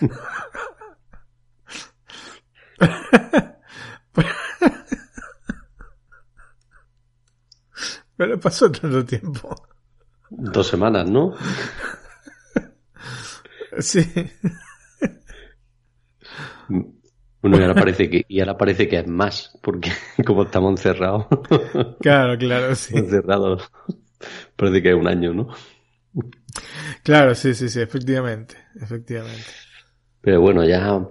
Pero pasó tanto tiempo. Dos semanas, ¿no? Sí. Bueno, y ahora parece que, y ahora parece que es más, porque como estamos encerrados. Claro, claro, sí. Encerrados. Parece que es un año, ¿no? Claro, sí, sí, sí, efectivamente, efectivamente. Pero bueno, ya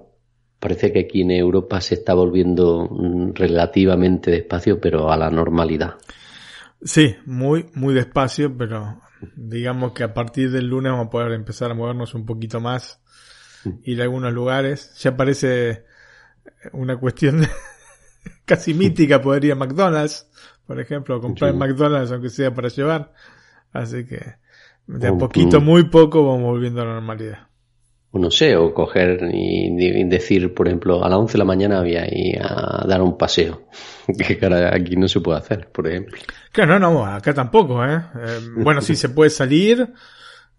parece que aquí en Europa se está volviendo mm, relativamente despacio, pero a la normalidad. Sí, muy, muy despacio, pero digamos que a partir del lunes vamos a poder empezar a movernos un poquito más, ir a algunos lugares. Ya parece una cuestión casi mítica poder ir a McDonald's, por ejemplo, comprar en. McDonald's aunque sea para llevar. Así que de a poquito, muy poco vamos volviendo a la normalidad. O no sé, o coger y, decir, por ejemplo, a las 11 de la mañana voy a ir a dar un paseo. Que cara, aquí no se puede hacer, por ejemplo. Claro, no, no, acá tampoco, ¿eh? Eh, bueno, sí se puede salir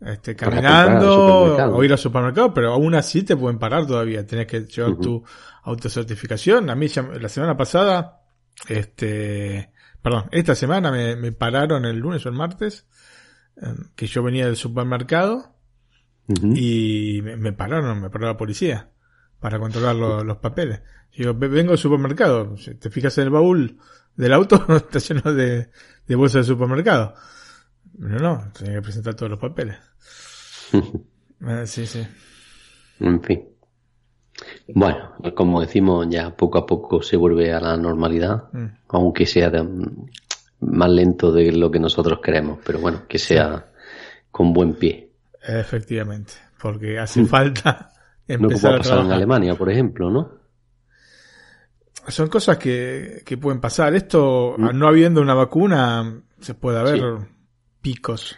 este, caminando o ir al supermercado, pero aún así te pueden parar todavía. Tenés que llevar Ujú. tu autocertificación. A mí ya- la semana pasada, este, perdón, esta semana me, me pararon el lunes o el martes, eh, que yo venía del supermercado Y me, me pararon, me paró la policía para controlar lo- los papeles. Yo "Ve- vengo al supermercado, si te fijas en el baúl del auto, está lleno de, de bolsas de supermercado. No, no, tenía que presentar todos los papeles. Ah, sí, sí. En fin. Bueno, como decimos, ya poco a poco se vuelve a la normalidad, Mm. aunque sea más lento de lo que nosotros queremos, pero bueno, que sea con buen pie. Efectivamente, porque hace falta No como empezar a pasado en trabajar. Alemania, por ejemplo, ¿no? Son cosas que, que pueden pasar. Esto, Mm. no habiendo una vacuna, se puede haber Sí. picos.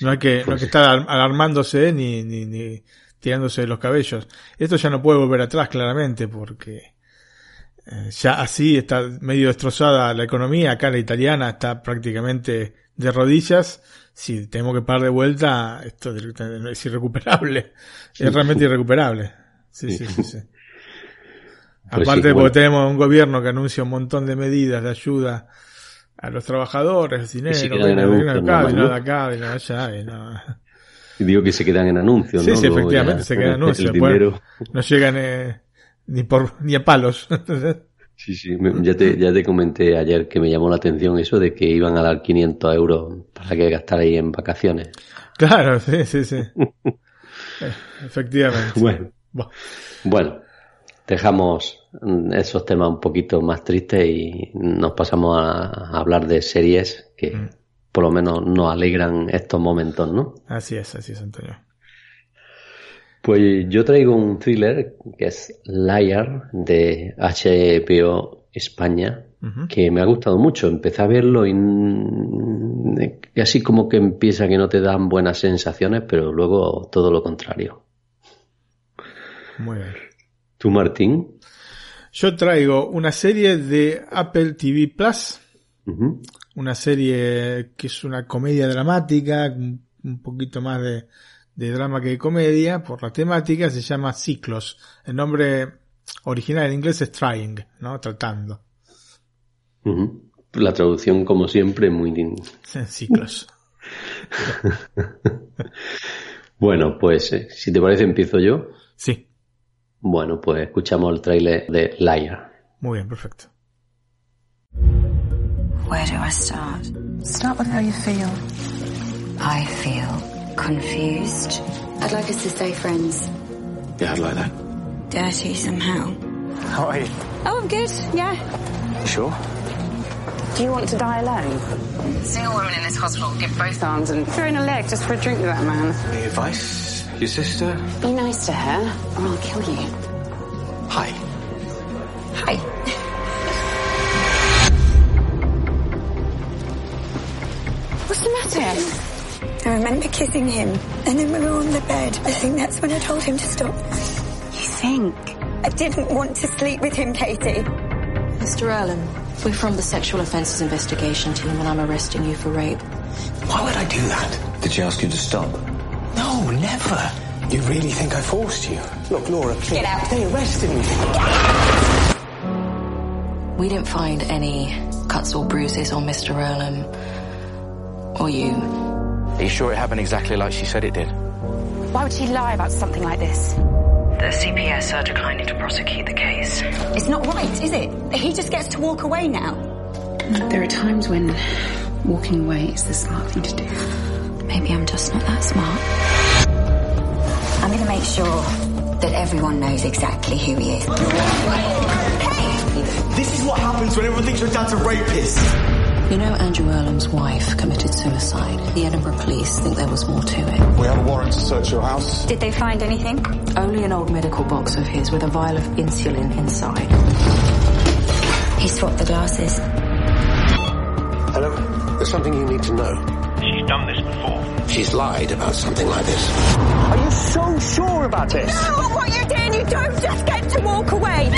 No hay que, no hay Pues que estar al- alarmándose ni, ni, ni tirándose de los cabellos. Esto ya no puede volver atrás claramente porque eh, ya así está medio destrozada la economía. Acá la italiana está prácticamente de rodillas. Si tenemos que parar de vuelta, esto es irrecuperable. Es realmente irrecuperable. Sí, sí, sí, sí. Pues Aparte sí, porque bueno. tenemos un gobierno que anuncia un montón de medidas de ayuda a los trabajadores, dinero, anuncios acá, vino ¿no? de allá, vino- Y digo que se quedan en anuncios, Sí, ¿no? sí, efectivamente, ya se quedan en anuncios. Dinero, no llegan eh, ni por ni a palos. Sí, sí, ya te, ya te comenté ayer que me llamó la atención eso de que iban a dar 500 euros para que gastar ahí en vacaciones. claro, sí, sí, sí. Eh, efectivamente. Bueno, bueno, dejamos esos temas un poquito más tristes y nos pasamos a, a hablar de series que Mm. por lo menos nos alegran estos momentos, ¿no? Así es, así es, Antonio. Pues yo traigo un thriller que es Liar de HBO España, que me ha gustado mucho. Empecé a verlo y así como que empieza que no te dan buenas sensaciones, pero luego todo lo contrario. Muy bien. ¿Tú, Martín? Yo traigo una serie de Apple TV Plus, una serie que es una comedia dramática, un poquito más de, de drama que de comedia, por la temática, se llama Ciclos. El nombre original en inglés es Trying, ¿no? Tratando. La traducción, como siempre, muy... Ciclos. Bueno, pues eh, si te parece empiezo yo. Sí, Bueno, pues escuchamos el tráiler de Liar. muy bien, perfecto. Where do I start? Start with how you feel. I feel confused, I'd like us to stay friends. Yeah, I'd like that. dirty somehow. How are you? Oh, I'm good. Yeah. You sure? Do you want to die alone? Single woman in this hospital, give both Arms and throw in a leg just for a drink with that man. Any advice? Your sister? Be nice to her, or I'll kill you. Hi. Hi. What's the matter? I remember kissing him, and then we were on the bed. I think that's when I told him to stop. You think? I didn't want to sleep with him, Katie. Mr. Erlen, we're from the Sexual Offences Investigation Team and I'm arresting you for rape. Why would I do that? Did she ask you to stop? No, never. You really think I forced you? Look, Laura, please. Get out. They arrested me. We didn't find any cuts or bruises on Mr. Erlen. Or you. Are you sure it happened exactly like she said it did? Why would she lie about something like this? The CPS are declining to prosecute the case. It's not right, is it? He just gets to walk away now. There are times when walking away is the smart thing to do. Maybe I'm just not that smart. I'm going to make sure that everyone knows exactly who he is. Hey! This is what happens when everyone thinks your dad's a rapist. You know Andrew Erlen's wife committed suicide. The Edinburgh police think there was more to it. We have a warrant to search your house. Did they find anything? Only an old medical box of his with a vial of insulin inside. He swapped the glasses. Hello? There's something you need to know. She's done this before. She's lied about something like this. Are you so sure about this? No, what you're doing, you don't just get to walk away.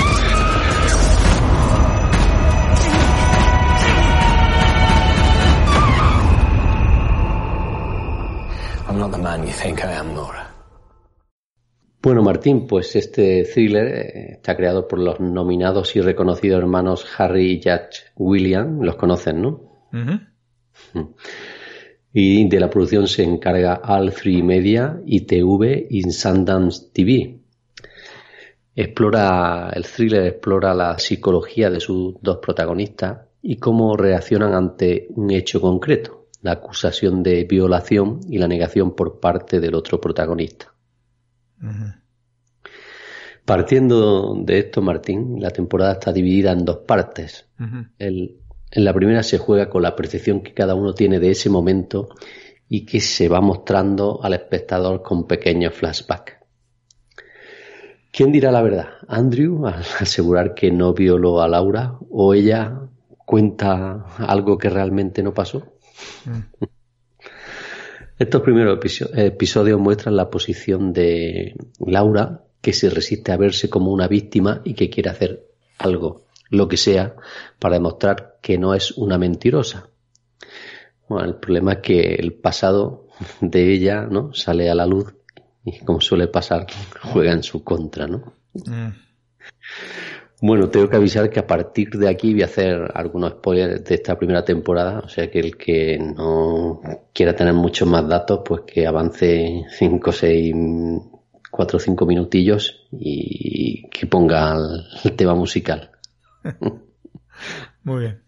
I'm not the man you think I am, Laura. Bueno, Martín, pues este thriller eh, está creado por los nominados y reconocidos hermanos Harry y Judge William, los conocen, ¿no? Y de la producción se encarga All Free Media, ITV y Sundance TV. Explora, el thriller explora la psicología de sus dos protagonistas y cómo reaccionan ante un hecho concreto, la acusación de violación y la negación por parte del otro protagonista. Partiendo de esto, Martín, la temporada está dividida en dos partes. El- en la primera se juega con la percepción que cada uno tiene de ese momento y que se va mostrando al espectador con pequeños flashbacks. ¿Quién dirá la verdad? ¿Andrew al asegurar que no violó a Laura o ella cuenta algo que realmente no pasó? Estos primeros episo- episodios muestran la posición de Laura, que se resiste a verse como una víctima y que quiere hacer algo, lo que sea, para demostrar que no es una mentirosa. Bueno, el problema es que el pasado de ella ¿no? sale a la luz y, como suele pasar, juega en su contra. ¿no? Bueno, tengo que avisar que a partir de aquí voy a hacer algunos spoilers de esta primera temporada, o sea que el que no quiera tener muchos más datos, pues que avance 5, 6, 4 o 5 minutillos y que ponga el, tema musical. Muy bien.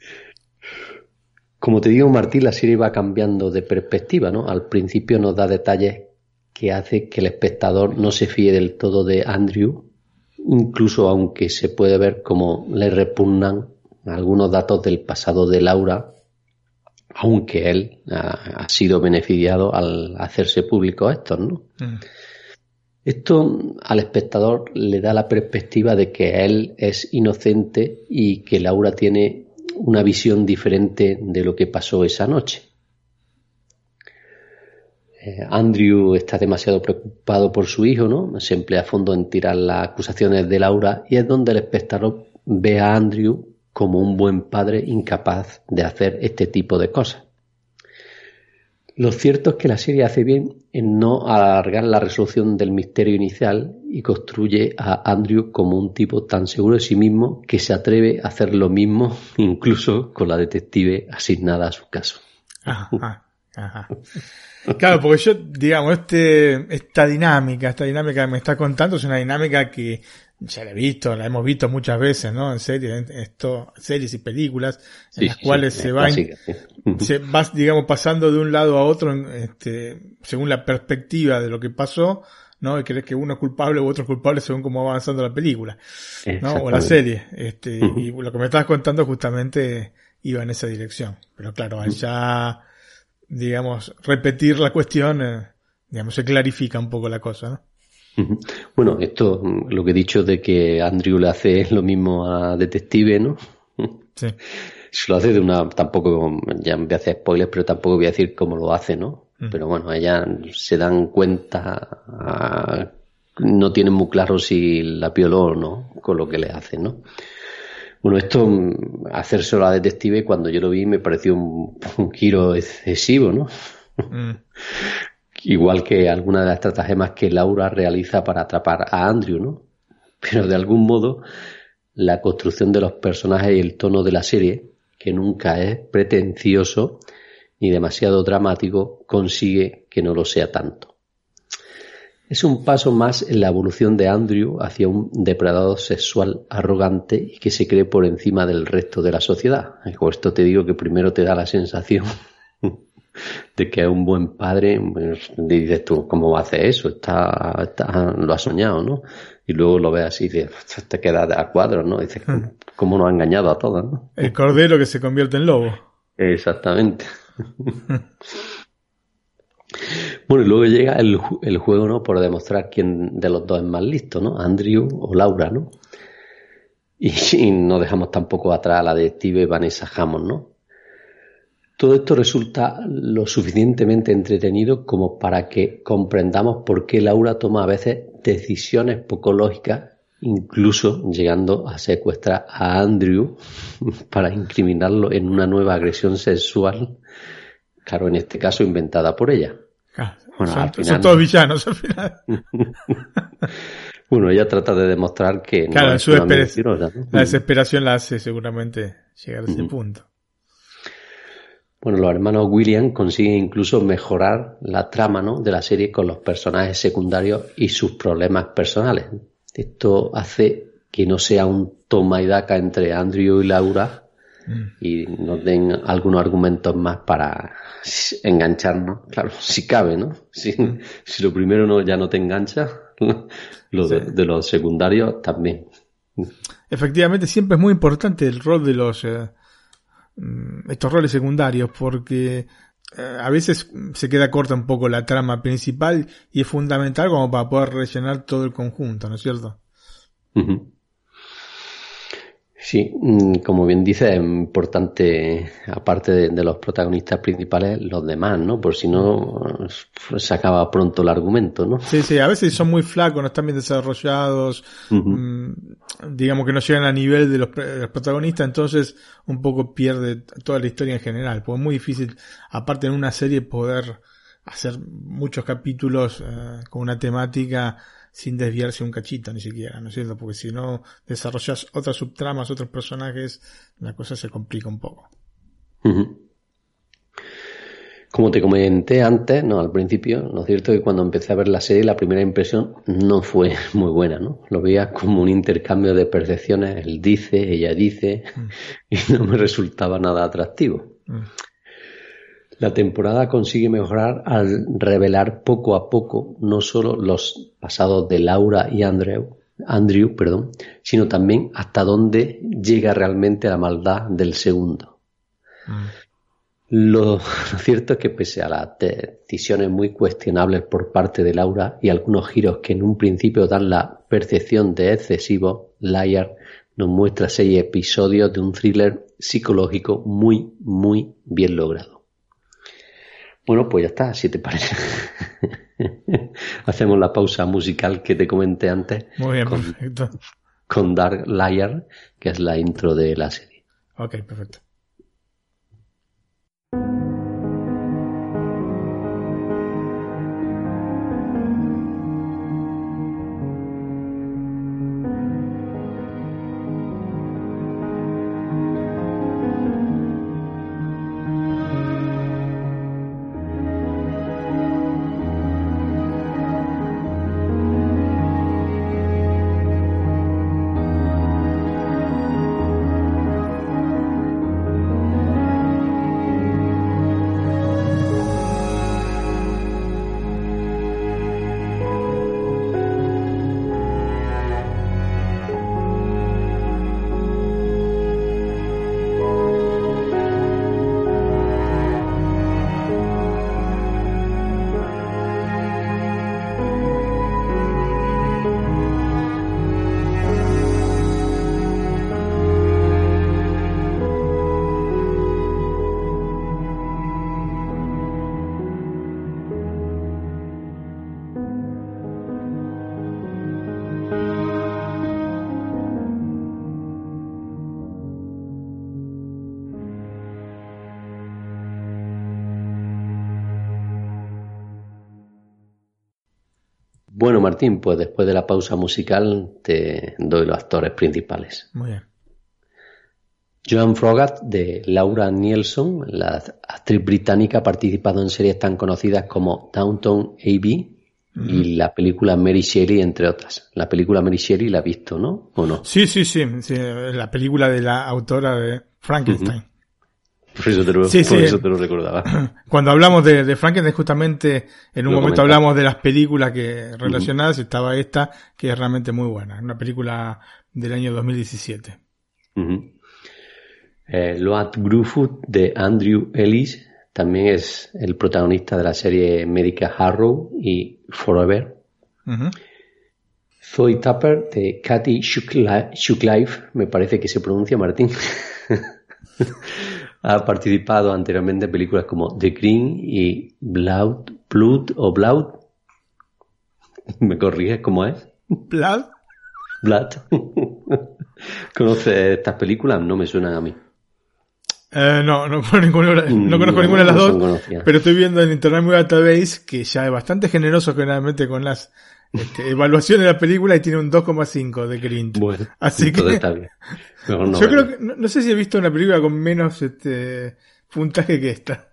Como te digo, Martín, la serie va cambiando de perspectiva, ¿no? Al principio nos da detalles que hace que el espectador no se fíe del todo de Andrew, incluso aunque se puede ver como le repugnan algunos datos del pasado de Laura, aunque él ha, ha sido beneficiado al hacerse público estos, ¿no? Esto al espectador le da la perspectiva de que él es inocente y que Laura tiene una visión diferente de lo que pasó esa noche. Eh, Andrew está demasiado preocupado por su hijo, ¿no? Se emplea a fondo en tirar las acusaciones de Laura y es donde el espectador ve a Andrew como un buen padre incapaz de hacer este tipo de cosas. Lo cierto es que la serie hace bien en no alargar la resolución del misterio inicial y construye a Andrew como un tipo tan seguro de sí mismo que se atreve a hacer lo mismo incluso con la detective asignada a su caso. Ajá, ajá. Claro, porque yo, digamos, este, esta dinámica, esta dinámica que me está contando es una dinámica que ya la he visto, la hemos visto muchas veces, ¿no? En series, en esto, series y películas, en Sí, las sí, cuales sí, se va, clásica, sí. se va, digamos, pasando de un lado a otro, este, según la perspectiva de lo que pasó, ¿no? Y crees que uno es culpable u otro es culpable según cómo va avanzando la película, ¿no? O la serie. Este, y lo que me estabas contando justamente iba en esa dirección. Pero claro, al ya, digamos, repetir la cuestión, eh, digamos, se clarifica un poco la cosa, ¿no? Bueno, esto, lo que he dicho de que Andrew le hace lo mismo a Detective, ¿no? Sí. Se lo hace de una, tampoco, ya me voy a hacer spoilers, pero tampoco voy a decir cómo lo hace, ¿no? Pero bueno, ellas se dan cuenta, ah, no tienen muy claro si la pioló o no con lo que le hacen, ¿no? Bueno, esto, hacérselo a Detective, cuando yo lo vi, me pareció un, un giro excesivo, ¿no? Igual que alguna de las estratagemas que Laura realiza para atrapar a Andrew, ¿no? Pero de algún modo, la construcción de los personajes y el tono de la serie, que nunca es pretencioso ni demasiado dramático, consigue que no lo sea tanto. Es un paso más en la evolución de Andrew hacia un depredador sexual arrogante y que se cree por encima del resto de la sociedad. Con esto te digo que primero te da la sensación de que es un buen padre, pues, dices tú, ¿cómo va a hacer eso? Está, está, lo ha soñado, ¿no? Y luego lo ves así, y te queda a cuadros, ¿no? dices, ¿cómo nos ha engañado a todas, ¿no? El cordero que se convierte en lobo. Exactamente. bueno, y luego llega el, juego, ¿no? Por demostrar quién de los dos es más listo, ¿no? Andrew o Laura, ¿no? Y, y no dejamos tampoco atrás a la detective Vanessa Hammond, ¿no? Todo esto resulta lo suficientemente entretenido como para que comprendamos por qué Laura toma a veces decisiones poco lógicas, incluso llegando a secuestrar a Andrew para incriminarlo en una nueva agresión sexual, claro, en este caso inventada por ella. Bueno, son, al final... son, todos villanos al final. bueno, ella trata de demostrar que claro, no es su una mentirosa, ¿no? La desesperación la hace seguramente llegar a ese punto. Bueno, los hermanos William consiguen incluso mejorar la trama ¿no? de la serie con los personajes secundarios y sus problemas personales. Esto hace que no sea un toma y daca entre Andrew y Laura mm. Y nos den algunos argumentos más para engancharnos. Claro, si cabe, ¿no? Si, si lo primero no, ya no te engancha, lo de, de, los secundarios también. Efectivamente, siempre es muy importante el rol de los... Eh Mm, estos roles secundarios porque eh, a veces se queda corta un poco la trama principal y es fundamental como para poder rellenar todo el conjunto, ¿no es cierto? Sí, mm, como bien dice, es importante, aparte de, de, los protagonistas principales, los demás, ¿no? Por si no, se acaba pronto el argumento, ¿no? Sí, sí, a veces son muy flacos, no están bien desarrollados, uh -huh. mmm, digamos que no llegan a nivel de los, de los, protagonistas, entonces un poco pierde toda la historia en general, porque es muy difícil, aparte en una serie, poder hacer muchos capítulos uh, con una temática sin desviarse un cachito ni siquiera, ¿no es cierto? Porque si no desarrollas otras subtramas, otros personajes, la cosa se complica un poco. Uh -huh. Como te comenté antes, no, al principio, ¿no es cierto? Que cuando empecé a ver la serie, la primera impresión no fue muy buena, ¿no? Lo veía como un intercambio de percepciones, él dice, ella dice, mm. y no me resultaba nada atractivo. Mm. La temporada consigue mejorar al revelar poco a poco no solo los pasados de Laura y Andrew, Andrew perdón, sino también hasta dónde llega realmente la maldad del segundo. Mm. Lo, lo, cierto es que pese a las decisiones muy cuestionables por parte de Laura y algunos giros que en un principio dan la percepción de excesivo, Liar nos muestra seis episodios de un thriller psicológico muy, muy bien logrado. Bueno, pues ya está, si te parece. Hacemos la pausa musical que te comenté antes. Muy bien, con, perfecto. Con Dark Liar, que es la intro de la serie. Ok, perfecto. Martín, pues después de la pausa musical te doy los actores principales. Muy bien. Joan Frogat de Laura Nielsen, la actriz británica, ha participado en series tan conocidas como Downton Abbey y la película Mary Shelley, entre otras. La película Mary Shelley la ha visto, ¿no? ¿O no? Sí, sí, sí, sí, la película de la autora de Frankenstein. Por eso te lo, Sí, por sí. eso te lo recordaba. Cuando hablamos de, de Frankenstein, justamente en un Lo momento comentaste. hablamos de las películas que relacionadas, estaba esta, que es realmente muy buena. Una película del año 2017. Ujú. Eh, Loat Gruffud de Andrew Ellis también es el protagonista de la serie médica Harrow y Forever. Ujú. Zoe Tupper de Katy Shuclife, me parece que se pronuncia Martín. ha participado anteriormente en películas como The Green y Blood, Blood o Blood. ¿Me corriges cómo es? Blood. Blood. ¿Conoces estas películas? No me suenan a mí. Eh, no, no, ninguna, no No, conozco ninguna de las no dos, pero estoy viendo en Internet Movie Database que ya es bastante generoso generalmente con las este, evaluaciones de la película y tiene un 2,5 de Grinch. Bueno, Así que está bien. Mejor no yo creo que no, no sé si he visto una película con menos este puntaje que esta.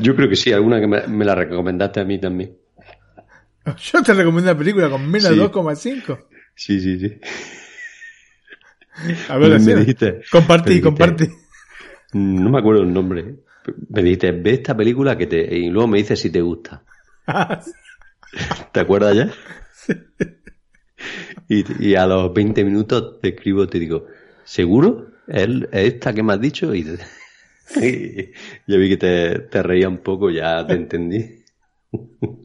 Yo creo que sí, alguna que me, me la recomendaste a mí también. Yo te recomiendo una película con menos Sí. de 2,5. Sí, sí, sí. A ver, me dijiste, compartí, me dijiste- compartí. No me acuerdo el nombre. Me dijiste, ve esta película que te... Y luego me dices si te gusta. ¿Te acuerdas ya? Y, y a los 20 minutos te escribo, te digo, ¿seguro? ¿Es es esta que me has dicho? Y, ya vi que te, te reía un poco, ya te entendí.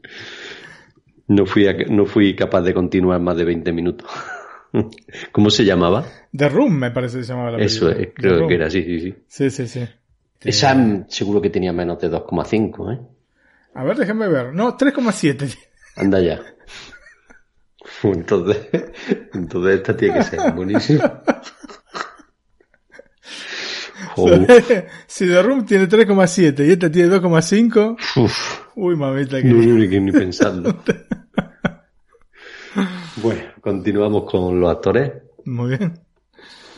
No fui, a- no fui capaz de continuar más de 20 minutos. ¿Cómo se llamaba? The Room me parece que se llamaba la Eso película. es, The creo que era así, sí, sí. Sí, sí, sí. Esa seguro que tenía menos de 2,5, ¿eh? A ver, déjame ver. No, 3,7. Anda ya. Entonces, entonces esta tiene que ser buenísima. Si The Room tiene 3,7 y esta tiene 2,5. uf, Uy, mamita que. no, no, ni, ni pensarlo. Bueno, continuamos con los actores. Muy bien.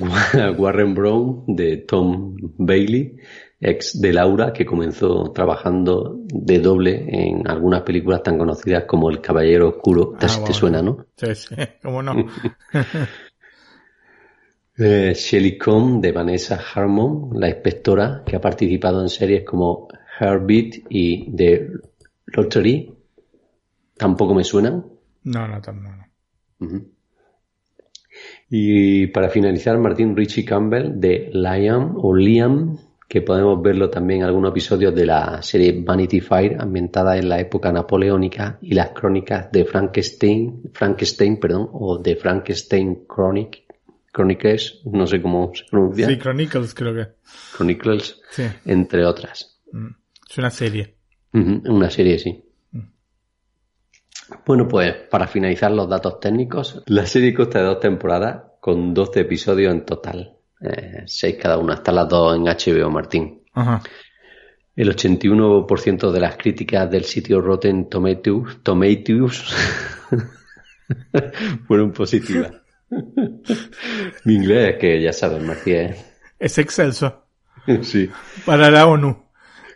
Warren Brown de Tom Bailey, ex de Laura, que comenzó trabajando de doble en algunas películas tan conocidas como El Caballero Oscuro. Te, Ah, te suena, ¿no? Sí, sí, cómo no. Eh, Shelley Cohn de Vanessa Harmon, la inspectora, que ha participado en series como Heartbeat y The Lottery. Tampoco me suenan. No, no, no. Y para finalizar, Martín Richie Campbell de Liam o Liam, que podemos verlo también en algunos episodios de la serie Vanity Fair, ambientada en la época napoleónica y las crónicas de Frankenstein, Frankenstein, perdón, o de Frankenstein Chronic, Chronicles, no sé cómo se pronuncia, Sí, Chronicles creo que. Chronicles, Sí, entre otras. mm, es una serie. Una serie, sí. Bueno, pues para finalizar los datos técnicos, la serie consta de dos temporadas con 12 episodios en total. Eh, seis cada una, hasta las dos en HBO, Martín. Ajá. El 81% de las críticas del sitio Rotten Tomatoes, Tomatoes fueron positivas. Mi inglés es que ya sabes, Martín, ¿eh? Es excelso. sí, Para la ONU.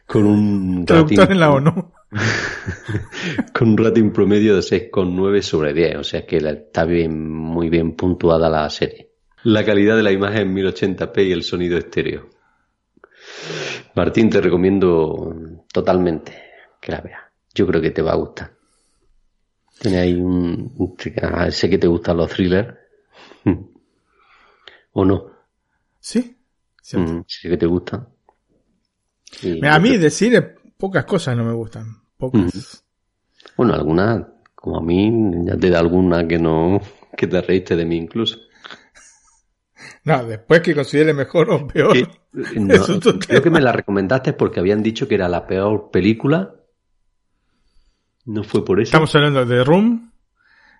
con un Traductor rating- en la ONU. con un rating promedio de 6,9 sobre 10, o sea que está bien, muy bien puntuada la serie. La calidad de la imagen en 1080p y el sonido estéreo. Martín, te recomiendo totalmente que la veas. Yo creo que te va a gustar. Tiene ahí un... ah, sé que te gustan los thrillers. ¿O no? Sí. Mm, sé que te gustan. Y Mira, a mí decir pocas cosas no me gustan. Pocas. Bueno, algunas, como a mí, ya te da alguna que no, que te reíste de mí incluso. No, después que considere mejor o peor. Que- no, creo que me la recomendaste porque habían dicho que era la peor película. ¿No fue por eso? Estamos hablando de Room.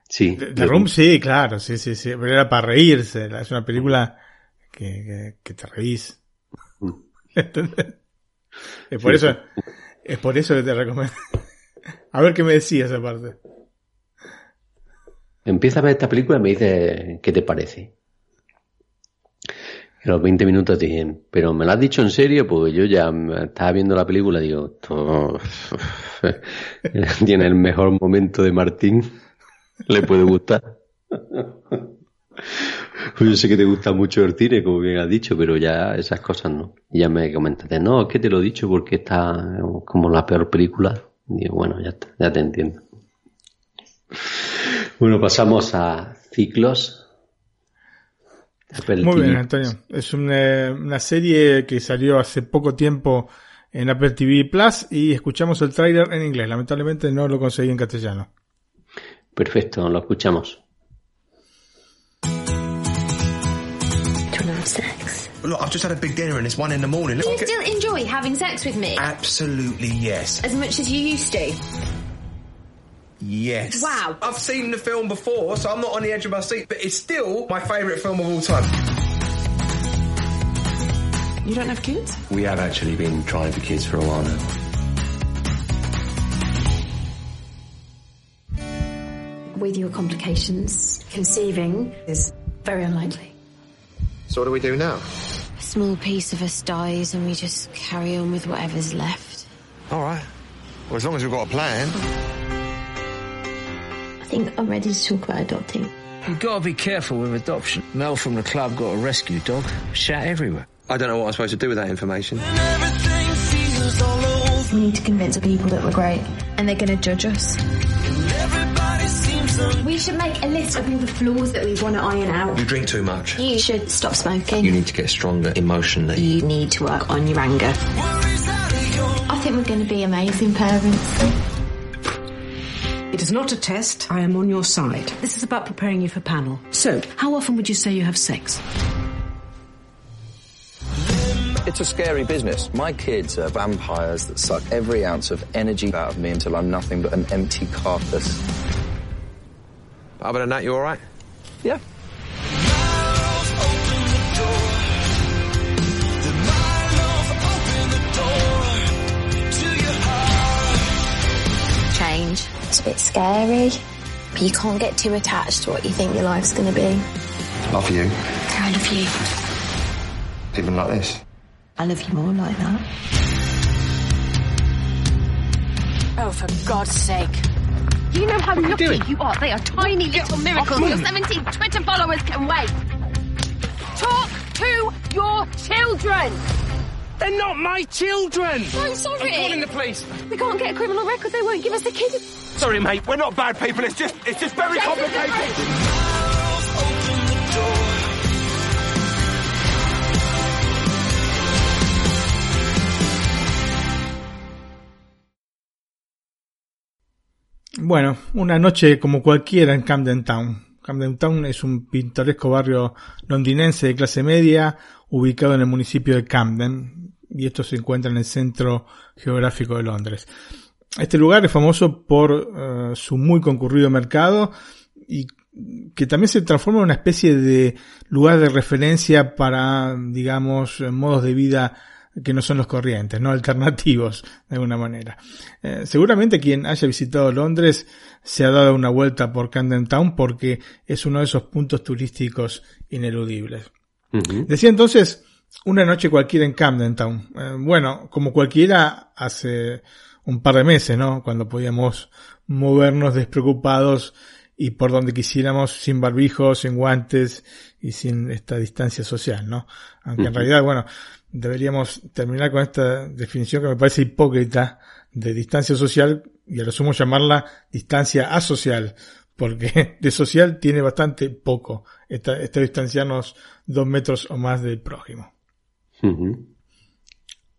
sí. De, de Room, sí, claro, sí, sí, sí. Pero era para reírse. Es una película que, que, que te reís. ¿Entendés? Es por Sí. eso, es por eso que te recomiendo. A ver qué me decías aparte. Empieza a ver esta película y me dice qué te parece. A los 20 minutos dije, pero me lo has dicho en serio, porque yo ya estaba viendo la película y digo, tiene el mejor momento de Martín, le puede gustar. Pues yo sé que te gusta mucho el cine, como bien has dicho, pero ya esas cosas no. Y ya me comentaste, no, es que te lo he dicho porque está como la peor película. digo, bueno, ya está, ya te entiendo. Bueno, pasamos a ciclos. Muy bien, Antonio. Es una, una, serie que salió hace poco tiempo en Apple TV Plus y escuchamos el tráiler en inglés. Lamentablemente no lo conseguí en castellano. Perfecto, lo escuchamos. Sex. Look, I've just had a big dinner and it's one in the morning. Do you still enjoy having sex with me? Absolutely yes. As much as you used to? Yes. Wow. I've seen the film before, so I'm not on the edge of my seat, but it's still my favourite film of all time. You don't have kids? We have actually been trying for kids for a while now. With your complications, conceiving is very unlikely. So what do we do now? A small piece of us dies and we just carry on with whatever's left. All right. Well, as long as we've got a plan. I think I'm ready to talk about adopting. You've got to be careful with adoption. Mel from the club got a rescue dog. Shat everywhere. I don't know what I'm supposed to do with that information. We need to convince the people that we're great. And they're going to judge us. We should make a list of all the flaws that we want to iron out. You drink too much. You should stop smoking. You need to get stronger emotionally. You need to work on your anger. I think we're going to be amazing parents. It is not a test. I am on your side. This is about preparing you for panel. So, how often would you say you have sex? It's a scary business. My kids are vampires that suck every ounce of energy out of me until I'm nothing but an empty carcass. Other than that, you all right? Yeah. Change. It's a bit scary, but you can't get too attached to what you think your life's going to be. Love you. I love you. Even like this. I love you more like that. Oh, for God's sake. You know how lucky you are. They are tiny little miracles. Your 17 Twitter followers can wait. Talk to your children. They're not my children! I'm sorry. I'm calling the police. We can't get a criminal record. They won't give us the kids. Sorry, mate. We're not bad people. It's just, it's just very complicated. Bueno, una noche como cualquiera en Camden Town. Camden Town es un pintoresco barrio londinense de clase media ubicado en el municipio de Camden y esto se encuentra en el centro geográfico de Londres. Este lugar es famoso por eh, su muy concurrido mercado y que también se transforma en una especie de lugar de referencia para, digamos, modos de vida que no son los corrientes, no alternativos de alguna manera. Eh, seguramente quien haya visitado Londres se ha dado una vuelta por Camden Town porque es uno de esos puntos turísticos ineludibles. Decía entonces una noche cualquiera en Camden Town. Eh, bueno, como cualquiera hace un par de meses, ¿no? Cuando podíamos movernos despreocupados y por donde quisiéramos, sin barbijos, sin guantes y sin esta distancia social, ¿no? Aunque en realidad, bueno, deberíamos terminar con esta definición que me parece hipócrita de distancia social y a lo sumo llamarla distancia asocial, porque de social tiene bastante poco esta, este distanciarnos dos metros o más del prójimo,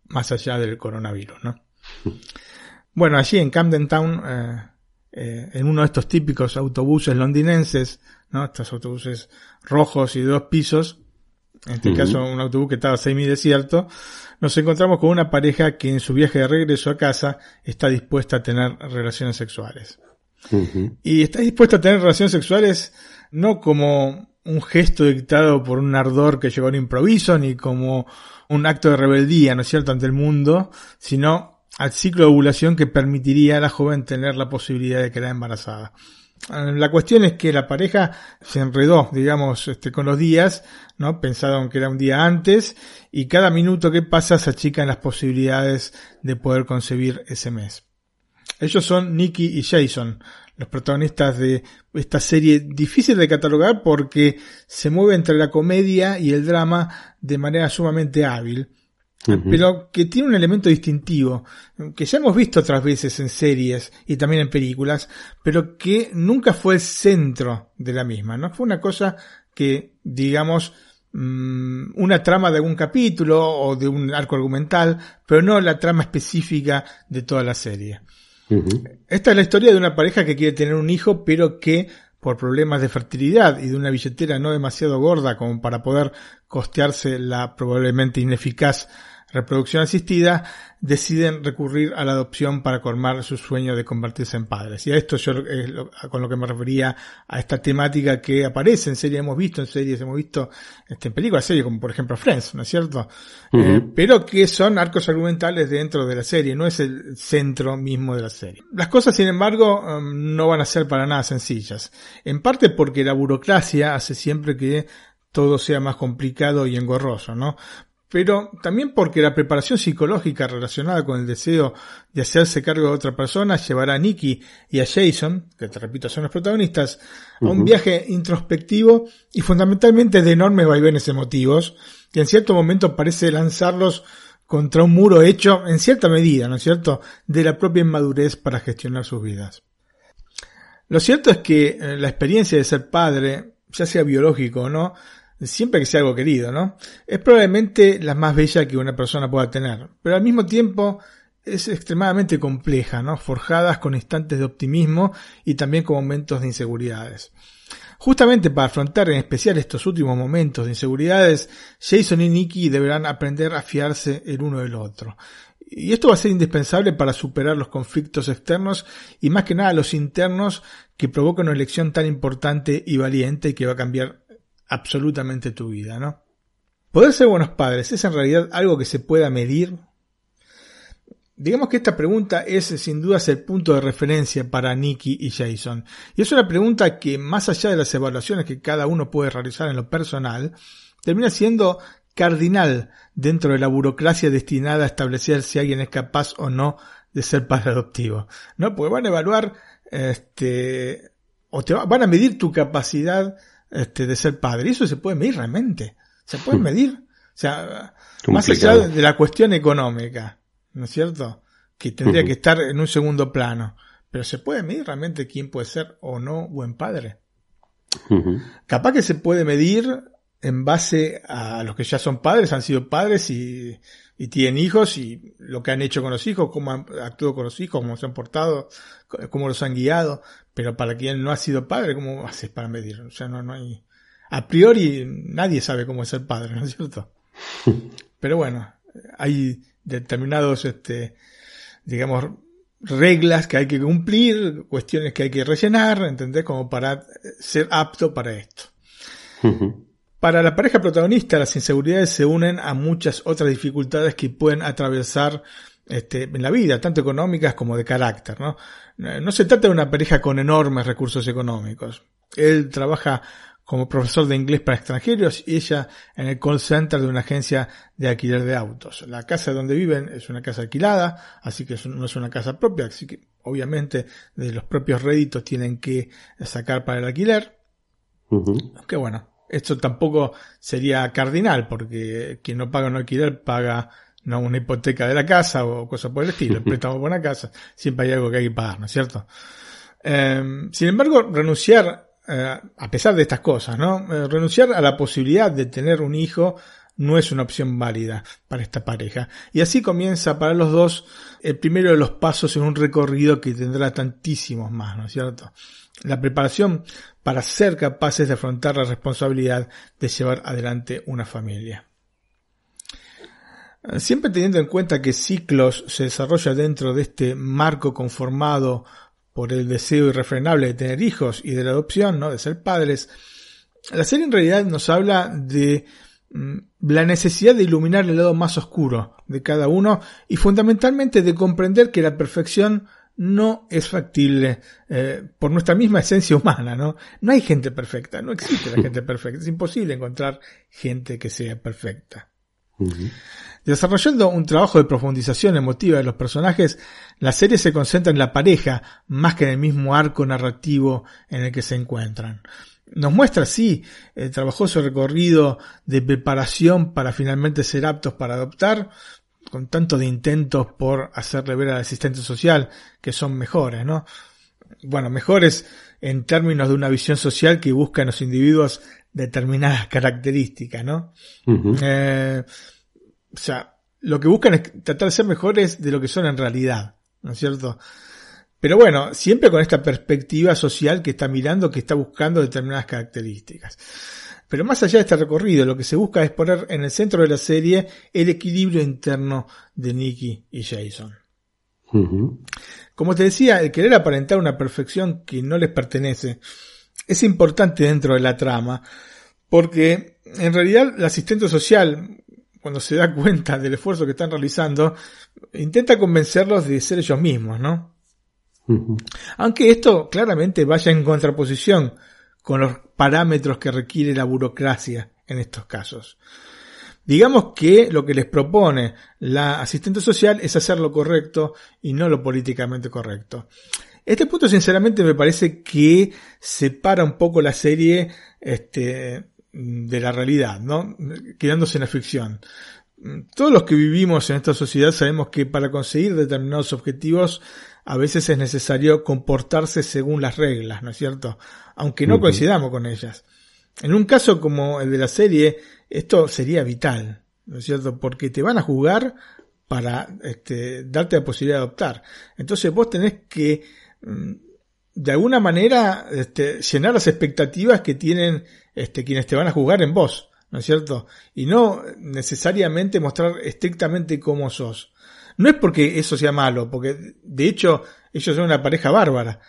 más allá del coronavirus, ¿no? Bueno, allí en Camden Town, eh, eh, en uno de estos típicos autobuses londinenses, ¿no? Estos autobuses rojos y de dos pisos, en este caso un autobús que estaba semi-desierto, nos encontramos con una pareja que en su viaje de regreso a casa está dispuesta a tener relaciones sexuales. Y está dispuesta a tener relaciones sexuales no como un gesto dictado por un ardor que llegó al improviso, ni como un acto de rebeldía, ¿no es cierto?, ante el mundo, sino al ciclo de ovulación que permitiría a la joven tener la posibilidad de quedar embarazada. Eh, la cuestión es que la pareja se enredó, digamos, este, con los días, ¿no? Pensaron que era un día antes y cada minuto que pasa se achican las posibilidades de poder concebir ese mes. Ellos son Nicky y Jason, los protagonistas de esta serie difícil de catalogar porque se mueve entre la comedia y el drama de manera sumamente hábil pero que tiene un elemento distintivo, que ya hemos visto otras veces en series y también en películas, pero que nunca fue el centro de la misma, ¿no? Fue una cosa que, digamos, mm, una trama de algún capítulo o de un arco argumental, pero no la trama específica de toda la serie. Esta es la historia de una pareja que quiere tener un hijo, pero que por problemas de fertilidad y de una billetera no demasiado gorda como para poder costearse la probablemente ineficaz reproducción asistida, deciden recurrir a la adopción para colmar su sueño de convertirse en padres. Y a esto yo es con lo que me refería a esta temática que aparece en series, hemos visto en series, hemos visto este, en películas, series como por ejemplo Friends, ¿no es cierto? Eh, pero que son arcos argumentales dentro de la serie, no es el centro mismo de la serie. Las cosas, sin embargo, um, no van a ser para nada sencillas. En parte porque la burocracia hace siempre que todo sea más complicado y engorroso, ¿no? Pero también porque la preparación psicológica relacionada con el deseo de hacerse cargo de otra persona llevará a Nicky y a Jason, que te repito son los protagonistas, a un viaje introspectivo y fundamentalmente de enormes vaivenes emotivos, que en cierto momento parece lanzarlos contra un muro hecho, en cierta medida, ¿no es cierto?, de la propia inmadurez para gestionar sus vidas. Lo cierto es que eh, la experiencia de ser padre, ya sea biológico o no, siempre que sea algo querido, ¿no? Es probablemente la más bella que una persona pueda tener, pero al mismo tiempo es extremadamente compleja, ¿no? Forjadas con instantes de optimismo y también con momentos de inseguridades. Justamente para afrontar en especial estos últimos momentos de inseguridades, Jason y Nicky deberán aprender a fiarse el uno del otro. Y esto va a ser indispensable para superar los conflictos externos y más que nada los internos que provocan una elección tan importante y valiente que va a cambiar absolutamente tu vida, ¿no? Poder ser buenos padres es en realidad algo que se pueda medir. Digamos que esta pregunta es sin duda el punto de referencia para Nicky y Jason. Y es una pregunta que más allá de las evaluaciones que cada uno puede realizar en lo personal, termina siendo cardinal dentro de la burocracia destinada a establecer si alguien es capaz o no de ser padre adoptivo. ¿No? Porque van a evaluar, este, o te van a medir tu capacidad este, de ser padre. Y eso se puede medir realmente. Se puede medir. O sea, más allá de la cuestión económica, ¿no es cierto? Que tendría que estar en un segundo plano. Pero se puede medir realmente quién puede ser o no buen padre. Capaz que se puede medir en base a los que ya son padres, han sido padres y, y tienen hijos y lo que han hecho con los hijos, cómo han actuado con los hijos, cómo se han portado, cómo los han guiado. Pero para quien no ha sido padre, ¿cómo haces para medir? O sea, no, no hay... A priori nadie sabe cómo es ser padre, ¿no es cierto? Pero bueno, hay determinados, este, digamos, reglas que hay que cumplir, cuestiones que hay que rellenar, ¿entendés? Como para ser apto para esto. Para la pareja protagonista, las inseguridades se unen a muchas otras dificultades que pueden atravesar este, en la vida, tanto económicas como de carácter, ¿no? No se trata de una pareja con enormes recursos económicos. Él trabaja como profesor de inglés para extranjeros y ella en el call center de una agencia de alquiler de autos. La casa donde viven es una casa alquilada, así que no es una casa propia, así que obviamente de los propios réditos tienen que sacar para el alquiler. Que bueno, esto tampoco sería cardinal, porque quien no paga un alquiler paga no una hipoteca de la casa o cosas por el estilo, el préstamo por una casa, siempre hay algo que hay que pagar, ¿no es cierto? Em, sin embargo, renunciar, eh, a pesar de estas cosas, ¿no? Eh, renunciar a la posibilidad de tener un hijo no es una opción válida para esta pareja. Y así comienza para los dos el primero de los pasos en un recorrido que tendrá tantísimos más, ¿no es cierto? La preparación para ser capaces de afrontar la responsabilidad de llevar adelante una familia. Siempre teniendo en cuenta que Ciclos se desarrolla dentro de este marco conformado por el deseo irrefrenable de tener hijos y de la adopción, ¿no? de ser padres, la serie en realidad nos habla de mm, la necesidad de iluminar el lado más oscuro de cada uno y fundamentalmente de comprender que la perfección no es factible eh, por nuestra misma esencia humana, ¿no? No hay gente perfecta, no existe la gente perfecta, es imposible encontrar gente que sea perfecta. Desarrollando un trabajo de profundización emotiva de los personajes, la serie se concentra en la pareja más que en el mismo arco narrativo en el que se encuentran. Nos muestra así el trabajoso recorrido de preparación para finalmente ser aptos para adoptar, con tanto de intentos por hacerle ver al asistente social que son mejores, ¿no? Bueno, mejores en términos de una visión social que busca en los individuos determinadas características, ¿no? eh, o sea, lo que buscan es tratar de ser mejores de lo que son en realidad, ¿no es cierto? Pero bueno, siempre con esta perspectiva social que está mirando, que está buscando determinadas características. Pero más allá de este recorrido, lo que se busca es poner en el centro de la serie el equilibrio interno de Nicky y Jason. Como te decía, el querer aparentar una perfección que no les pertenece es importante dentro de la trama, porque en realidad el asistente social, cuando se da cuenta del esfuerzo que están realizando, intenta convencerlos de ser ellos mismos, ¿no? Aunque esto claramente vaya en contraposición con los parámetros que requiere la burocracia en estos casos. Digamos que lo que les propone la asistente social es hacer lo correcto y no lo políticamente correcto. Este punto sinceramente me parece que separa un poco la serie este, de la realidad, ¿no? Quedándose en la ficción. Todos los que vivimos en esta sociedad sabemos que para conseguir determinados objetivos a veces es necesario comportarse según las reglas, ¿no es cierto? Aunque no coincidamos con ellas. En un caso como el de la serie, esto sería vital, ¿no es cierto? Porque te van a jugar para este, darte la posibilidad de adoptar. Entonces vos tenés que, mm, de alguna manera, este, llenar las expectativas que tienen este, quienes te van a jugar en vos, ¿no es cierto? Y no necesariamente mostrar estrictamente cómo sos. No es porque eso sea malo, porque de hecho ellos son una pareja bárbara.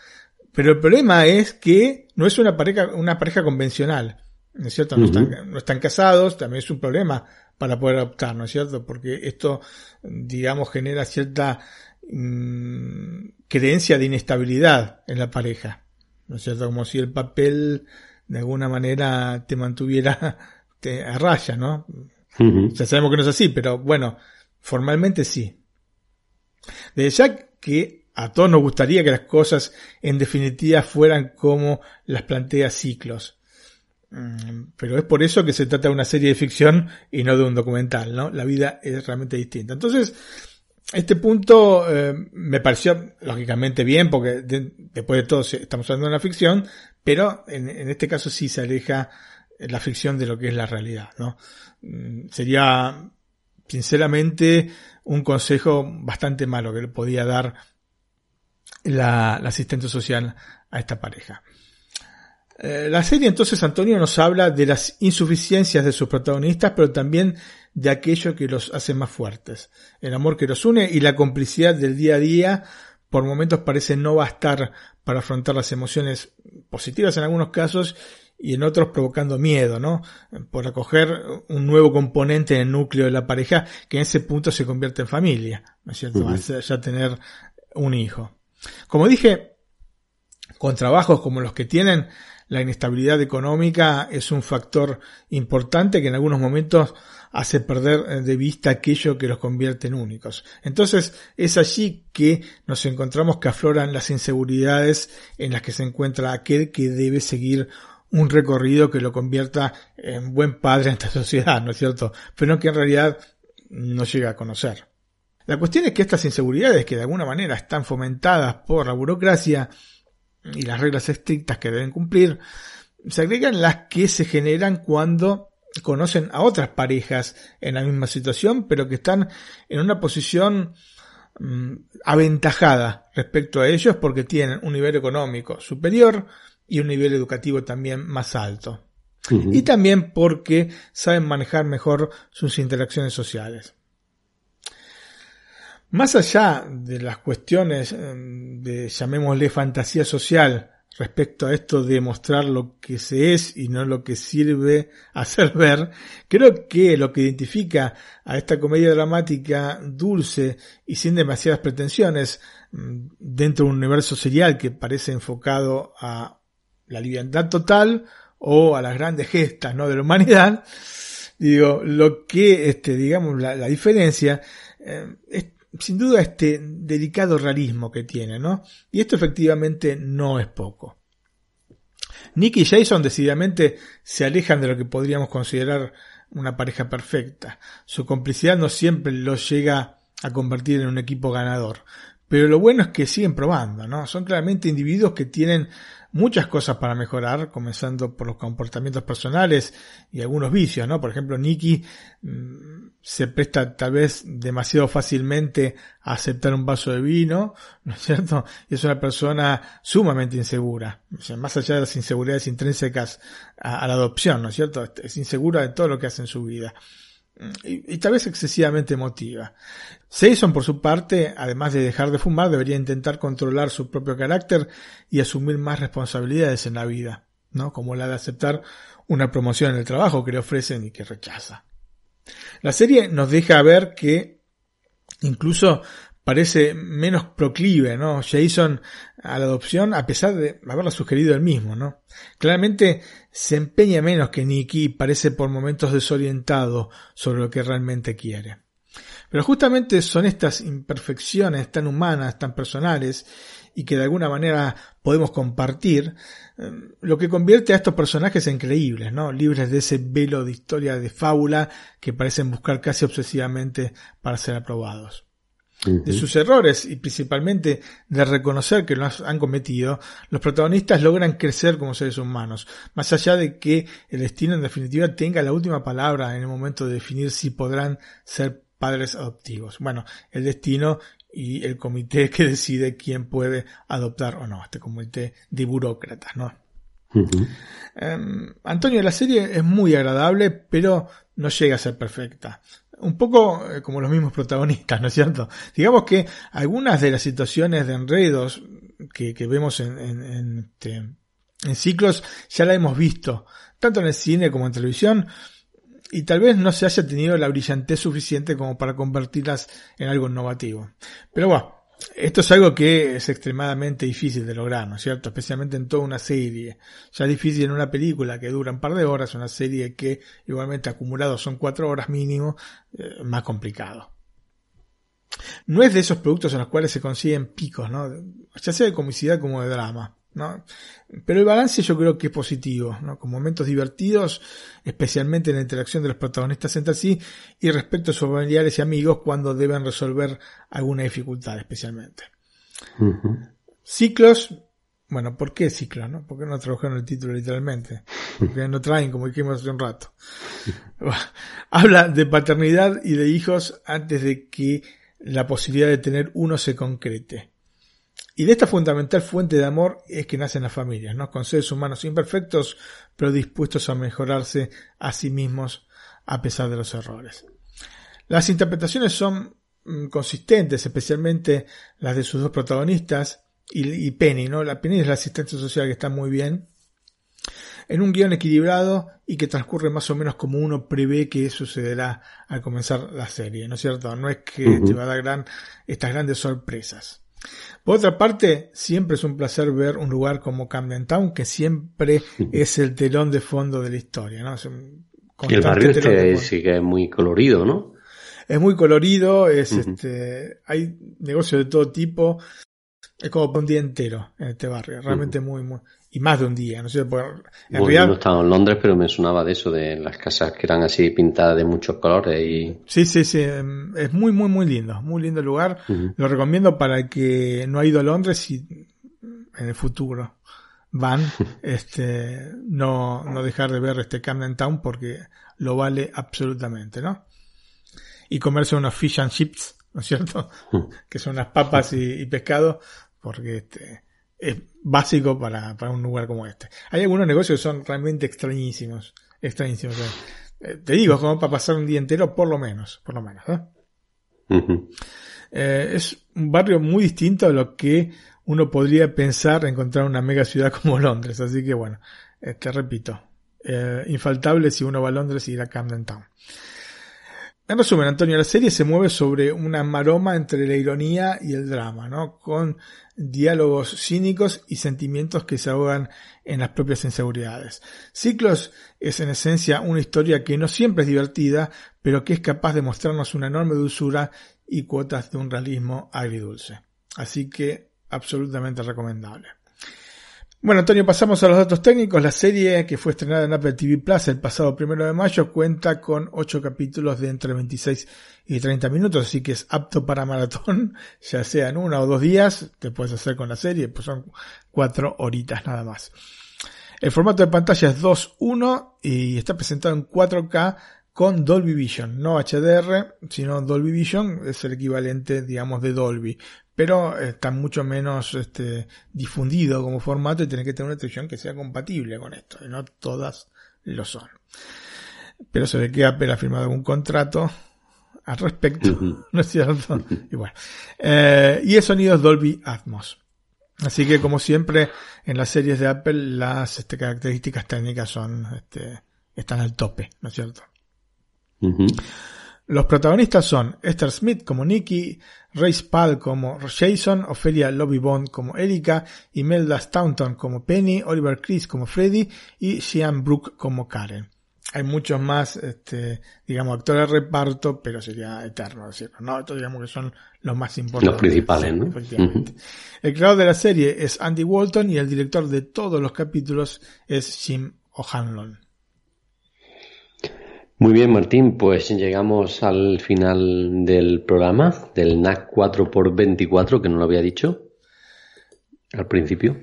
Pero el problema es que no es una pareja, una pareja convencional. ¿No es cierto? No, están, no están casados, también es un problema para poder adoptar, ¿no es cierto? Porque esto, digamos, genera cierta mmm, creencia de inestabilidad en la pareja. ¿No es cierto? Como si el papel de alguna manera te mantuviera te, a raya, ¿no? Ya sabemos que no es así, pero bueno, formalmente sí. De ya que a todos nos gustaría que las cosas en definitiva fueran como las plantea Ciclos. Mm, pero es por eso que se trata de una serie de ficción y no de un documental, ¿no? La vida es realmente distinta. Entonces, este punto eh, me pareció lógicamente bien porque después de todo estamos hablando de una ficción, pero en, este caso sí se aleja la ficción de lo que es la realidad, ¿no? Mm, sería sinceramente un consejo bastante malo que le podía dar la, asistente social a esta pareja. Eh, la serie entonces Antonio nos habla de las insuficiencias de sus protagonistas, pero también de aquello que los hace más fuertes. El amor que los une y la complicidad del día a día por momentos parece no bastar para afrontar las emociones positivas en algunos casos y en otros provocando miedo, ¿no? Por acoger un nuevo componente en el núcleo de la pareja que en ese punto se convierte en familia, ¿no es cierto? ya tener un hijo. Como dije, con trabajos como los que tienen, la inestabilidad económica es un factor importante que en algunos momentos hace perder de vista aquello que los convierte en únicos. Entonces es allí que nos encontramos que afloran las inseguridades en las que se encuentra aquel que debe seguir un recorrido que lo convierta en buen padre en esta sociedad, ¿no es cierto? Pero que en realidad no llega a conocer. La cuestión es que estas inseguridades, que de alguna manera están fomentadas por la burocracia y las reglas estrictas que deben cumplir, se agregan las que se generan cuando conocen a otras parejas en la misma situación, pero que están en una posición mm, aventajada respecto a ellos porque tienen un nivel económico superior, y un nivel educativo también más alto. Y también porque saben manejar mejor sus interacciones sociales. Más allá de las cuestiones em, de, llamémosle, fantasía social respecto a esto de mostrar lo que se es y no lo que sirve hacer ver, creo que lo que identifica a esta comedia dramática dulce y sin demasiadas pretensiones mm, dentro de un universo serial que parece enfocado a la liviandad total o a las grandes gestas ¿no? de la humanidad, digo, lo que, este, digamos, la, diferencia eh, es sin duda este delicado realismo que tiene, ¿no? Y esto efectivamente no es poco. Nick y Jason decididamente se alejan de lo que podríamos considerar una pareja perfecta. Su complicidad no siempre los llega a convertir en un equipo ganador. Pero lo bueno es que siguen probando, ¿no? Son claramente individuos que tienen muchas cosas para mejorar, comenzando por los comportamientos personales y algunos vicios, ¿no? Por ejemplo, Nicky mm, se presta tal vez demasiado fácilmente a aceptar un vaso de vino, ¿no es cierto? Y es una persona sumamente insegura, o más allá de las inseguridades intrínsecas a, a la adopción, ¿no es cierto? Es insegura de todo lo que hace en su vida y, tal vez excesivamente emotiva. Jason, por su parte, además de dejar de fumar, debería intentar controlar su propio carácter y asumir más responsabilidades en la vida, ¿no? Como la de aceptar una promoción en el trabajo que le ofrecen y que rechaza. La serie nos deja ver que incluso parece menos proclive, ¿no? Jason a la adopción a pesar de haberla sugerido él mismo, ¿no? Claramente se empeña menos que Nicky parece por momentos desorientado sobre lo que realmente quiere. Pero justamente son estas imperfecciones tan humanas, tan personales, y que de alguna manera podemos compartir, eh, lo que convierte a estos personajes en creíbles, ¿no? Libres de ese velo de historia de fábula que parecen buscar casi obsesivamente para ser aprobados de sus errores y principalmente de reconocer que los han cometido, los protagonistas logran crecer como seres humanos, más allá de que el destino en definitiva tenga la última palabra en el momento de definir si podrán ser padres adoptivos. Bueno, el destino y el comité que decide quién puede adoptar o no, este comité de burócratas, ¿no? Em, Antonio, la serie es muy agradable, pero no llega a ser perfecta un poco eh, como los mismos protagonistas, ¿no es cierto? Digamos que algunas de las situaciones de enredos que, vemos en, en, este, en, ciclos ya la hemos visto, tanto en el cine como en televisión, y tal vez no se haya tenido la brillantez suficiente como para convertirlas en algo innovativo. Pero bueno, esto es algo que es extremadamente difícil de lograr, ¿no es cierto? Especialmente en toda una serie. Ya difícil en una película que dura un par de horas, una serie que igualmente acumulado son cuatro horas mínimo, eh, más complicado. No es de esos productos en los cuales se consiguen picos, ¿no? Ya sea de comicidad como de drama. Pero el balance yo creo que es positivo, ¿no? Con momentos divertidos, especialmente en la interacción de los protagonistas entre sí y respecto a sus familiares y amigos cuando deben resolver alguna dificultad especialmente. Ciclos, bueno, ¿por qué ciclos, no? ¿Por qué no trabajaron el título literalmente? Porque no traen, como dijimos hace un rato. Habla de paternidad y de hijos antes de que la posibilidad de tener uno se concrete. Y de esta fundamental fuente de amor es que nacen las familias, ¿no? Con seres humanos imperfectos, pero dispuestos a mejorarse a sí mismos a pesar de los errores. Las interpretaciones son mm, consistentes, especialmente las de sus dos protagonistas y, Penny, ¿no? La Penny es la asistente social que está muy bien. En un guion equilibrado y que transcurre más o menos como uno prevé que sucederá al comenzar la serie, ¿no es cierto? No es que te va a dar gran, estas grandes sorpresas. Por otra parte, siempre es un placer ver un lugar como Camden Town, que siempre es el telón de fondo de la historia, ¿no? y el barrio este sí que es muy colorido, ¿no? Es muy colorido, es este, hay negocios de todo tipo, es como un día entero en este barrio, realmente muy, muy, y más de un día, no sé, en realidad... no he estado en Londres, pero me sonaba de eso, de las casas que eran así pintadas de muchos colores y... Sí, sí, sí, em, es muy, muy, muy lindo, muy lindo el lugar, lo recomiendo para el que no ha ido a Londres y en el futuro van, este, no, no dejar de ver este Camden Town porque lo vale absolutamente, ¿no? Y comerse unos fish and chips, ¿no es cierto? que son las papas y, y pescado, porque este, es básico para, para un lugar como este. Hay algunos negocios que son realmente extrañísimos. Extrañísimos. Eh, te digo, es como para pasar un día entero, por lo menos. Por lo menos. ¿eh? Eh, es un barrio muy distinto a lo que uno podría pensar encontrar una mega ciudad como Londres. Así que bueno, te repito, eh, infaltable si uno va a Londres y ir a Camden Town. En resumen, Antonio, la serie se mueve sobre una maroma entre la ironía y el drama, ¿no? Con diálogos cínicos y sentimientos que se ahogan en las propias inseguridades. Ciclos es en esencia una historia que no siempre es divertida, pero que es capaz de mostrarnos una enorme dulzura y cuotas de un realismo agridulce. Así que absolutamente recomendable. Bueno, Antonio, pasamos a los datos técnicos. La serie que fue estrenada en Apple TV Plus el pasado primero de mayo cuenta con 8 capítulos de entre 26 y 30 minutos, así que es apto para maratón, ya sea en una o dos días, te puedes hacer con la serie, pues son 4 horitas nada más. El formato de pantalla es 2.1 y está presentado en 4K con Dolby Vision, no HDR, sino Dolby Vision es el equivalente, digamos, de Dolby, pero está mucho menos este, difundido como formato y tiene que tener una televisión que sea compatible con esto, y no todas lo son. Pero se ve que Apple ha firmado algún contrato al respecto, ¿no es cierto? y bueno, eh, y el sonido es Dolby Atmos. Así que como siempre en las series de Apple las este, características técnicas son este, están al tope, ¿no es cierto? Los protagonistas son Esther Smith como Nikki, Ray Spall como Jason, Ophelia Lobby Bond como Erika, Imelda Staunton como Penny, Oliver Chris como Freddy y Sean Brooke como Karen. Hay muchos más, este, digamos, actores de reparto, pero sería eterno decirlo, ¿no? Estos digamos que son los más importantes. Los principales, ¿no? El creador de la serie es Andy Walton y el director de todos los capítulos es Jim O'Hanlon. Muy bien, Martín, pues llegamos al final del programa, del NAC 4x24, que no lo había dicho al principio.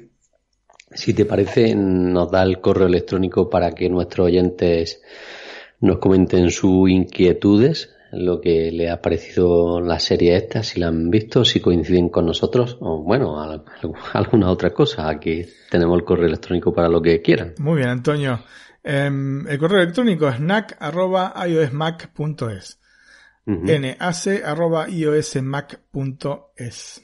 Si te parece, nos da el correo electrónico para que nuestros oyentes nos comenten sus inquietudes, lo que le ha parecido la serie esta, si la han visto, si coinciden con nosotros, o bueno, alguna otra cosa. Aquí tenemos el correo electrónico para lo que quieran. Muy bien, Antonio. Em, el correo electrónico es nac.iosmac.es. nac.iosmac.es.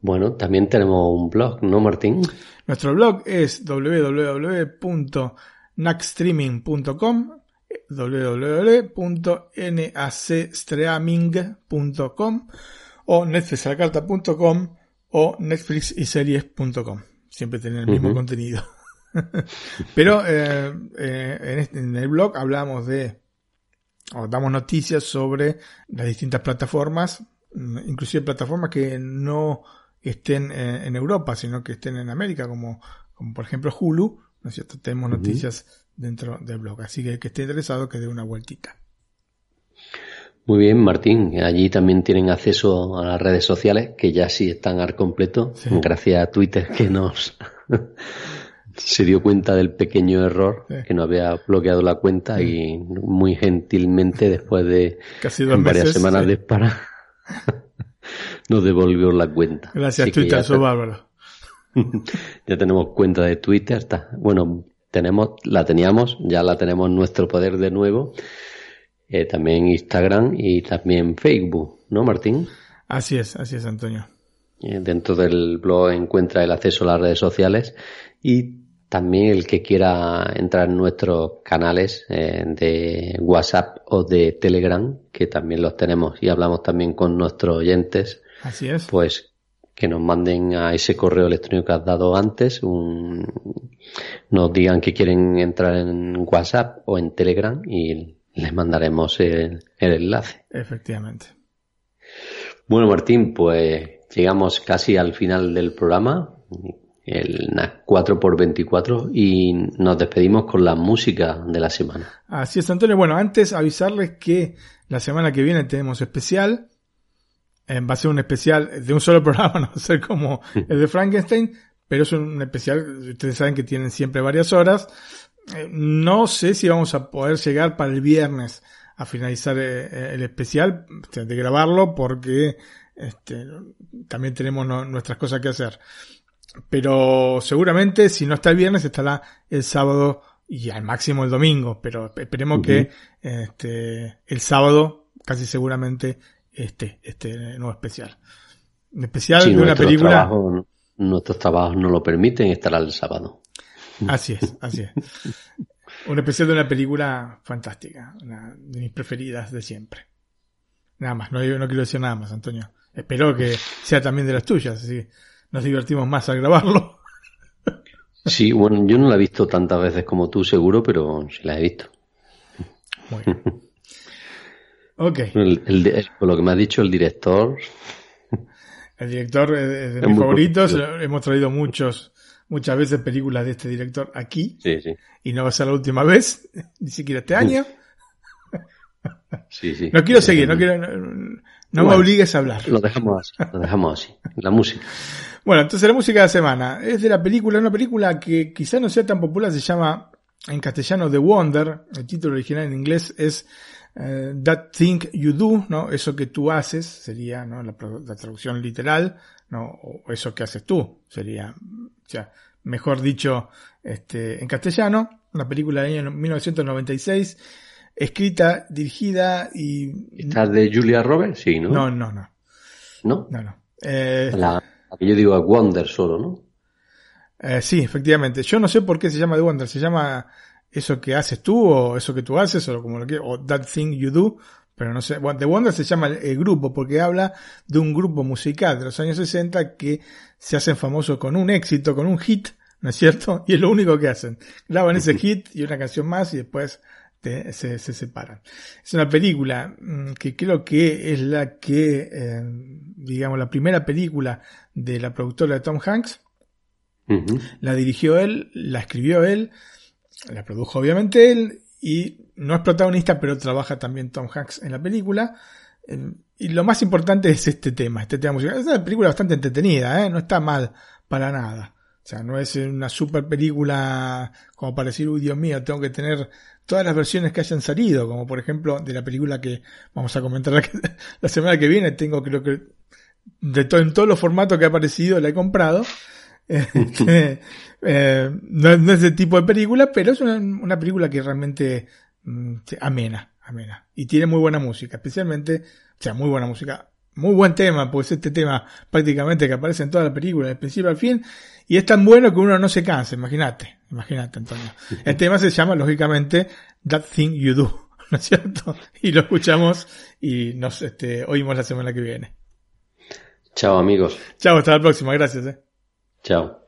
Bueno, también tenemos un blog, ¿no, Martín? Nuestro blog es www.nacstreaming.com www.nacstreaming.com o netflixalacarta.com o netflixiseries.com. Siempre tienen el mismo contenido. Pero eh, eh, este, en, el blog hablamos de, o damos noticias sobre las distintas plataformas, mm, inclusive plataformas que no estén eh, en Europa, sino que estén en América, como, como por ejemplo Hulu, ¿no es cierto? Tenemos noticias dentro del blog, así que el que esté interesado que dé una vueltita. Muy bien, Martín. Allí también tienen acceso a las redes sociales, que ya sí están al completo, gracias a Twitter que nos se dio cuenta del pequeño error, que no había bloqueado la cuenta y muy gentilmente después de varias semanas de espera nos devolvió la cuenta. Gracias Twitter, soy bárbaro. ya tenemos cuenta de Twitter, está, bueno, tenemos, la teníamos, ya la tenemos en nuestro poder de nuevo. Eh, también Instagram y también Facebook, ¿no, Martín? Así es, así es, Antonio. Eh, dentro del blog encuentra el acceso a las redes sociales y también el que quiera entrar en nuestros canales eh, de WhatsApp o de Telegram, que también los tenemos y hablamos también con nuestros oyentes. Así es. Pues que nos manden a ese correo electrónico que has dado antes, un, nos digan que quieren entrar en WhatsApp o en Telegram y les mandaremos el, el enlace. Efectivamente. Bueno, Martín, pues llegamos casi al final del programa el NAC 4x24 y nos despedimos con la música de la semana. Así es, Antonio. Bueno, antes avisarles que la semana que viene tenemos especial. Eh, va a ser un especial de un solo programa, no va ser como el de Frankenstein, pero es un especial, ustedes saben que tienen siempre varias horas. Eh, no sé si vamos a poder llegar para el viernes a finalizar eh, el especial, de grabarlo porque este, también tenemos nuestras cosas que hacer. Pero seguramente si no está el viernes estará el sábado y al máximo el domingo, pero esperemos que este, el sábado casi seguramente esté este nuevo especial. Especial de una película. Trabajos, nuestros trabajos no lo permiten, estará el sábado. Así es, así es. Un especial de una película fantástica, una de mis preferidas de siempre. Nada más, no, no quiero decir nada más, Antonio. Espero que sea también de las tuyas, así nos divertimos más al grabarlo. Sí, bueno, yo no la he visto tantas veces como tú, seguro, pero sí la he visto. Muy bien. Ok. El, por lo que me ha dicho el director. El director es de mis favoritos. Hemos traído muchos, muchas veces películas de este director aquí. Sí, sí. Y no va a ser la última vez, ni siquiera este año. Sí, sí. No quiero seguir, no quiero, no, me obligues a hablar. Lo dejamos así, lo dejamos así. La música. Bueno, entonces la música de la semana es de la película, una película que quizá no sea tan popular, se llama en castellano The Wonder, el título original en inglés es eh, That Thing You Do, ¿no? Eso que tú haces sería, ¿no? La, traducción literal, ¿no? O eso que haces tú sería, o sea, mejor dicho, este, en castellano, una película del año 1996, escrita, dirigida y... ¿Está de Julia Roberts? Sí, ¿no? No, no, no. ¿No? No, no. Eh, la, que yo digo Wonder solo, ¿no? Eh, sí, efectivamente. Yo no sé por qué se llama The Wonder. Se llama eso que haces tú o eso que tú haces o como lo que o That Thing You Do. Pero no sé. Bueno, The Wonder se llama el, grupo porque habla de un grupo musical de los años 60 que se hacen famosos con un éxito, con un hit, ¿no es cierto? Y es lo único que hacen. Graban ese hit y una canción más y después se, se, separan. Es una película mm, que creo que es la que, eh, digamos, la primera película de la productora de Tom Hanks la dirigió él, la escribió él, la produjo obviamente él y no es protagonista, pero trabaja también Tom Hanks en la película. Eh, y lo más importante es este tema, este tema musical. Es una película bastante entretenida, ¿eh? no está mal para nada. O sea, no es una super película como para decir, uy Dios mío, tengo que tener todas las versiones que hayan salido, como por ejemplo de la película que vamos a comentar la, semana que viene, tengo creo que de todo, en todos los formatos que ha aparecido la he comprado eh, no, es de tipo de película, pero es una, película que realmente mm, amena, amena. Y tiene muy buena música, especialmente, o sea, muy buena música. Muy buen tema, pues este tema prácticamente que aparece en toda la película, de principio al fin, y es tan bueno que uno no se cansa, imagínate, imagínate Antonio. El tema se llama, lógicamente, That Thing You Do, ¿no es cierto? Y lo escuchamos y nos este, oímos la semana que viene. Chao amigos. Chao, hasta la próxima, gracias. Eh. Chao.